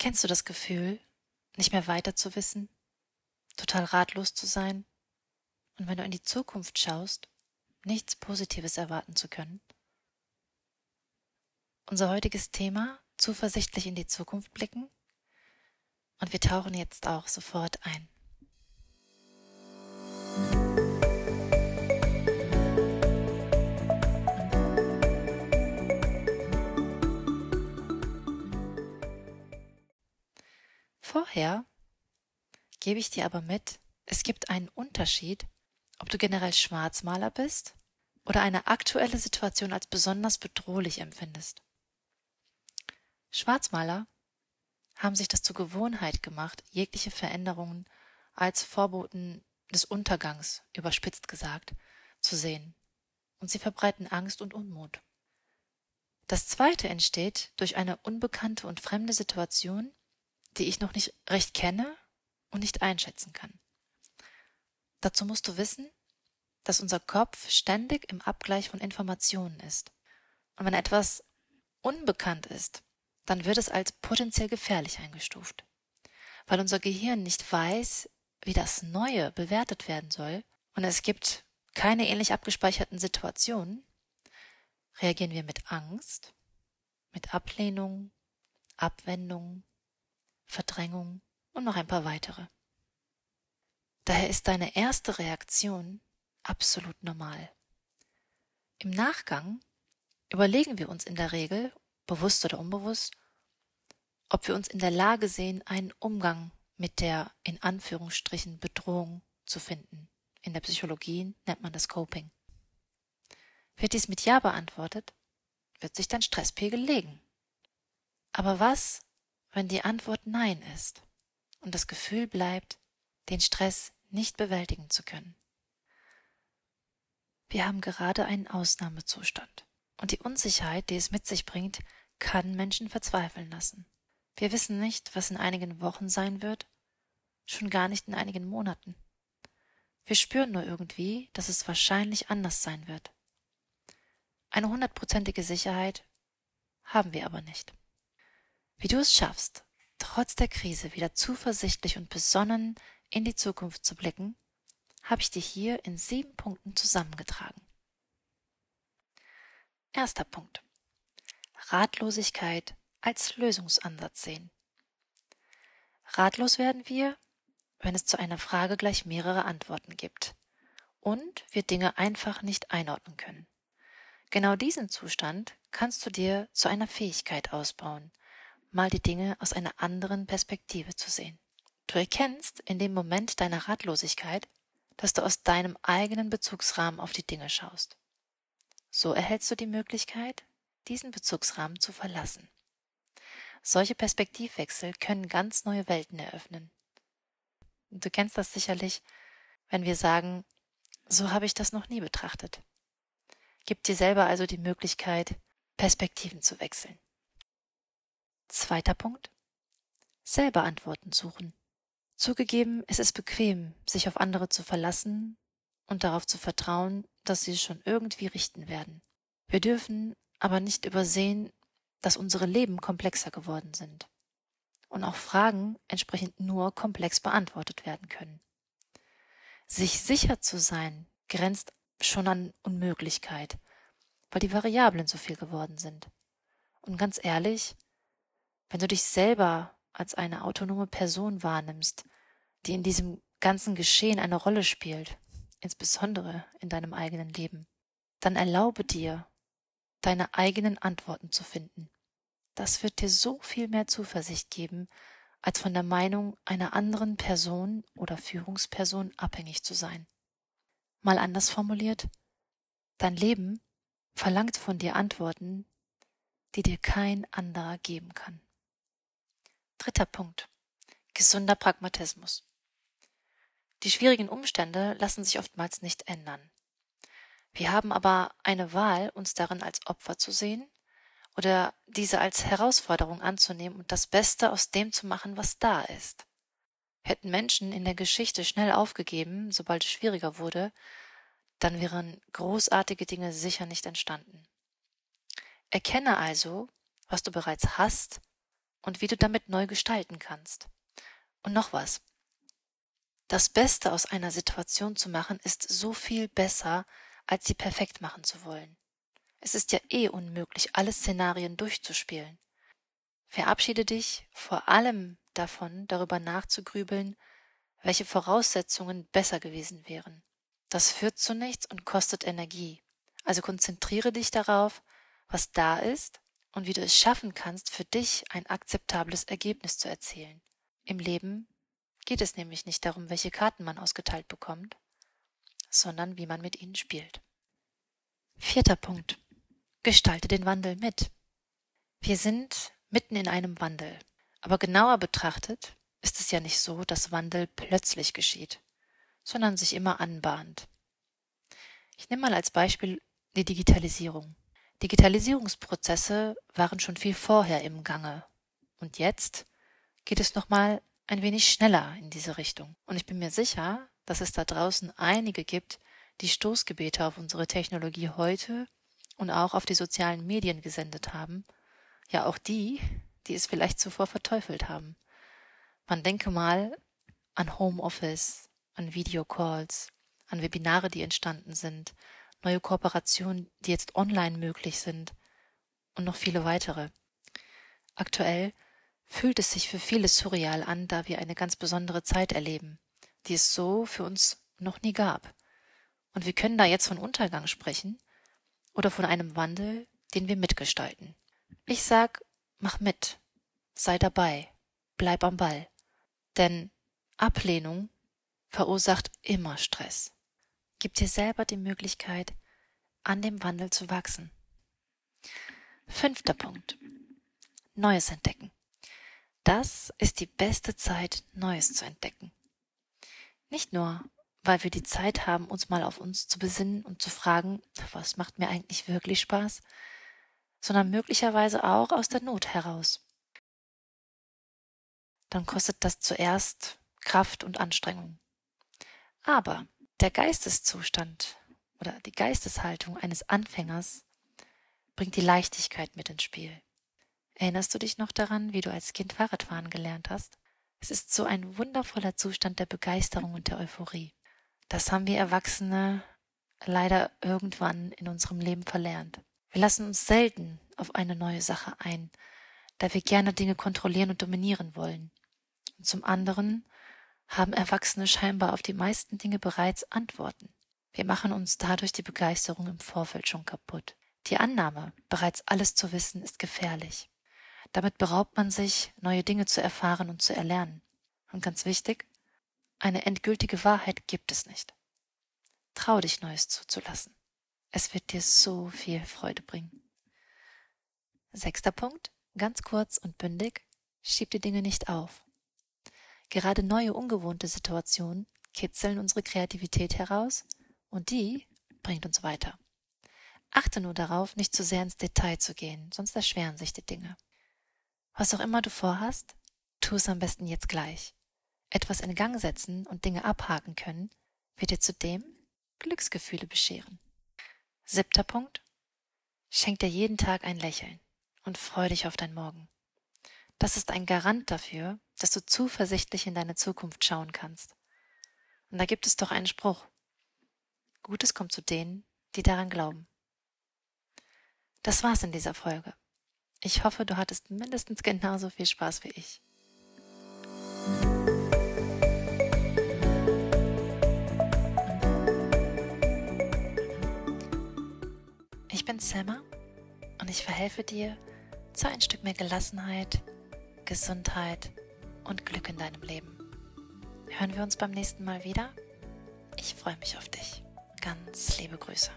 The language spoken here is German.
Kennst du das Gefühl, nicht mehr weiter zu wissen, total ratlos zu sein und wenn du in die Zukunft schaust, nichts Positives erwarten zu können? Unser heutiges Thema, zuversichtlich in die Zukunft blicken, und wir tauchen jetzt auch sofort ein. Vorher gebe ich dir aber mit, es gibt einen Unterschied, ob du generell Schwarzmaler bist oder eine aktuelle Situation als besonders bedrohlich empfindest. Schwarzmaler haben sich das zur Gewohnheit gemacht, jegliche Veränderungen als Vorboten des Untergangs, überspitzt gesagt, zu sehen, und sie verbreiten Angst und Unmut. Das zweite entsteht durch eine unbekannte und fremde Situation, die ich noch nicht recht kenne und nicht einschätzen kann. Dazu musst du wissen, dass unser Kopf ständig im Abgleich von Informationen ist. Und wenn etwas unbekannt ist, dann wird es als potenziell gefährlich eingestuft. Weil unser Gehirn nicht weiß, wie das Neue bewertet werden soll und es gibt keine ähnlich abgespeicherten Situationen, reagieren wir mit Angst, mit Ablehnung, Abwendung, Verdrängung und noch ein paar weitere. Daher ist deine erste Reaktion absolut normal. Im Nachgang überlegen wir uns in der Regel, bewusst oder unbewusst, ob wir uns in der Lage sehen, einen Umgang mit der in Anführungsstrichen Bedrohung zu finden. In der Psychologie nennt man das Coping. Wird dies mit Ja beantwortet, wird sich dein Stresspegel legen. Aber was, wenn die Antwort Nein ist und das Gefühl bleibt, den Stress nicht bewältigen zu können. Wir haben gerade einen Ausnahmezustand und die Unsicherheit, die es mit sich bringt, kann Menschen verzweifeln lassen. Wir wissen nicht, was in einigen Wochen sein wird, schon gar nicht in einigen Monaten. Wir spüren nur irgendwie, dass es wahrscheinlich anders sein wird. Eine hundertprozentige Sicherheit haben wir aber nicht. Wie du es schaffst, trotz der Krise wieder zuversichtlich und besonnen in die Zukunft zu blicken, habe ich dir hier in sieben Punkten zusammengetragen. Erster Punkt. Ratlosigkeit als Lösungsansatz sehen. Ratlos werden wir, wenn es zu einer Frage gleich mehrere Antworten gibt und wir Dinge einfach nicht einordnen können. Genau diesen Zustand kannst du dir zu einer Fähigkeit ausbauen, mal die Dinge aus einer anderen Perspektive zu sehen. Du erkennst in dem Moment deiner Ratlosigkeit, dass du aus deinem eigenen Bezugsrahmen auf die Dinge schaust. So erhältst du die Möglichkeit, diesen Bezugsrahmen zu verlassen. Solche Perspektivwechsel können ganz neue Welten eröffnen. Du kennst das sicherlich, wenn wir sagen, so habe ich das noch nie betrachtet. Gib dir selber also die Möglichkeit, Perspektiven zu wechseln. Zweiter Punkt. Selber Antworten suchen. Zugegeben, es ist bequem, sich auf andere zu verlassen und darauf zu vertrauen, dass sie es schon irgendwie richten werden. Wir dürfen aber nicht übersehen, dass unsere Leben komplexer geworden sind und auch Fragen entsprechend nur komplex beantwortet werden können. Sich sicher zu sein grenzt schon an Unmöglichkeit, weil die Variablen so viel geworden sind. Und ganz ehrlich, wenn du dich selber als eine autonome Person wahrnimmst, die in diesem ganzen Geschehen eine Rolle spielt, insbesondere in deinem eigenen Leben, dann erlaube dir, deine eigenen Antworten zu finden. Das wird dir so viel mehr Zuversicht geben, als von der Meinung einer anderen Person oder Führungsperson abhängig zu sein. Mal anders formuliert, dein Leben verlangt von dir Antworten, die dir kein anderer geben kann. Dritter Punkt. Gesunder Pragmatismus. Die schwierigen Umstände lassen sich oftmals nicht ändern. Wir haben aber eine Wahl, uns darin als Opfer zu sehen oder diese als Herausforderung anzunehmen und das Beste aus dem zu machen, was da ist. Hätten Menschen in der Geschichte schnell aufgegeben, sobald es schwieriger wurde, dann wären großartige Dinge sicher nicht entstanden. Erkenne also, was du bereits hast und wie du damit neu gestalten kannst. Und noch was. Das Beste aus einer Situation zu machen, ist so viel besser, als sie perfekt machen zu wollen. Es ist ja eh unmöglich, alle Szenarien durchzuspielen. Verabschiede dich vor allem davon, darüber nachzugrübeln, welche Voraussetzungen besser gewesen wären. Das führt zu nichts und kostet Energie. Also konzentriere dich darauf, was da ist und wie du es schaffen kannst, für dich ein akzeptables Ergebnis zu erzielen. Im Leben geht es nämlich nicht darum, welche Karten man ausgeteilt bekommt, sondern wie man mit ihnen spielt. Vierter Punkt. Gestalte den Wandel mit. Wir sind mitten in einem Wandel. Aber genauer betrachtet ist es ja nicht so, dass Wandel plötzlich geschieht, sondern sich immer anbahnt. Ich nehme mal als Beispiel die Digitalisierung. Digitalisierungsprozesse waren schon viel vorher im Gange. Und jetzt geht es nochmal ein wenig schneller in diese Richtung. Und ich bin mir sicher, dass es da draußen einige gibt, die Stoßgebete auf unsere Technologie heute und auch auf die sozialen Medien gesendet haben. Ja, auch die, die es vielleicht zuvor verteufelt haben. Man denke mal an Homeoffice, an Videocalls, an Webinare, die entstanden sind, neue Kooperationen, die jetzt online möglich sind und noch viele weitere. Aktuell fühlt es sich für viele surreal an, da wir eine ganz besondere Zeit erleben, die es so für uns noch nie gab. Und wir können da jetzt von Untergang sprechen oder von einem Wandel, den wir mitgestalten. Ich sag, mach mit, sei dabei, bleib am Ball. Denn Ablehnung verursacht immer Stress. Gib dir selber die Möglichkeit, an dem Wandel zu wachsen. Fünfter Punkt. Neues entdecken. Das ist die beste Zeit, Neues zu entdecken. Nicht nur, weil wir die Zeit haben, uns mal auf uns zu besinnen und zu fragen, was macht mir eigentlich wirklich Spaß, sondern möglicherweise auch aus der Not heraus. Dann kostet das zuerst Kraft und Anstrengung. Aber der Geisteszustand oder die Geisteshaltung eines Anfängers bringt die Leichtigkeit mit ins Spiel. Erinnerst du dich noch daran, wie du als Kind Fahrradfahren gelernt hast? Es ist so ein wundervoller Zustand der Begeisterung und der Euphorie. Das haben wir Erwachsene leider irgendwann in unserem Leben verlernt. Wir lassen uns selten auf eine neue Sache ein, da wir gerne Dinge kontrollieren und dominieren wollen. Und zum anderen haben Erwachsene scheinbar auf die meisten Dinge bereits Antworten. Wir machen uns dadurch die Begeisterung im Vorfeld schon kaputt. Die Annahme, bereits alles zu wissen, ist gefährlich. Damit beraubt man sich, neue Dinge zu erfahren und zu erlernen. Und ganz wichtig, eine endgültige Wahrheit gibt es nicht. Trau dich, Neues zuzulassen. Es wird dir so viel Freude bringen. Sechster Punkt, ganz kurz und bündig, schieb die Dinge nicht auf. Gerade neue, ungewohnte Situationen kitzeln unsere Kreativität heraus und die bringt uns weiter. Achte nur darauf, nicht zu sehr ins Detail zu gehen, sonst erschweren sich die Dinge. Was auch immer du vorhast, tu es am besten jetzt gleich. Etwas in Gang setzen und Dinge abhaken können, wird dir zudem Glücksgefühle bescheren. Siebter Punkt. Schenk dir jeden Tag ein Lächeln und freu dich auf dein Morgen. Das ist ein Garant dafür, dass du zuversichtlich in deine Zukunft schauen kannst. Und da gibt es doch einen Spruch. Gutes kommt zu denen, die daran glauben. Das war's in dieser Folge. Ich hoffe, du hattest mindestens genauso viel Spaß wie ich. Ich bin Selma und ich verhelfe dir zu ein Stück mehr Gelassenheit, Gesundheit und Glück in deinem Leben. Hören wir uns beim nächsten Mal wieder? Ich freue mich auf dich. Ganz liebe Grüße.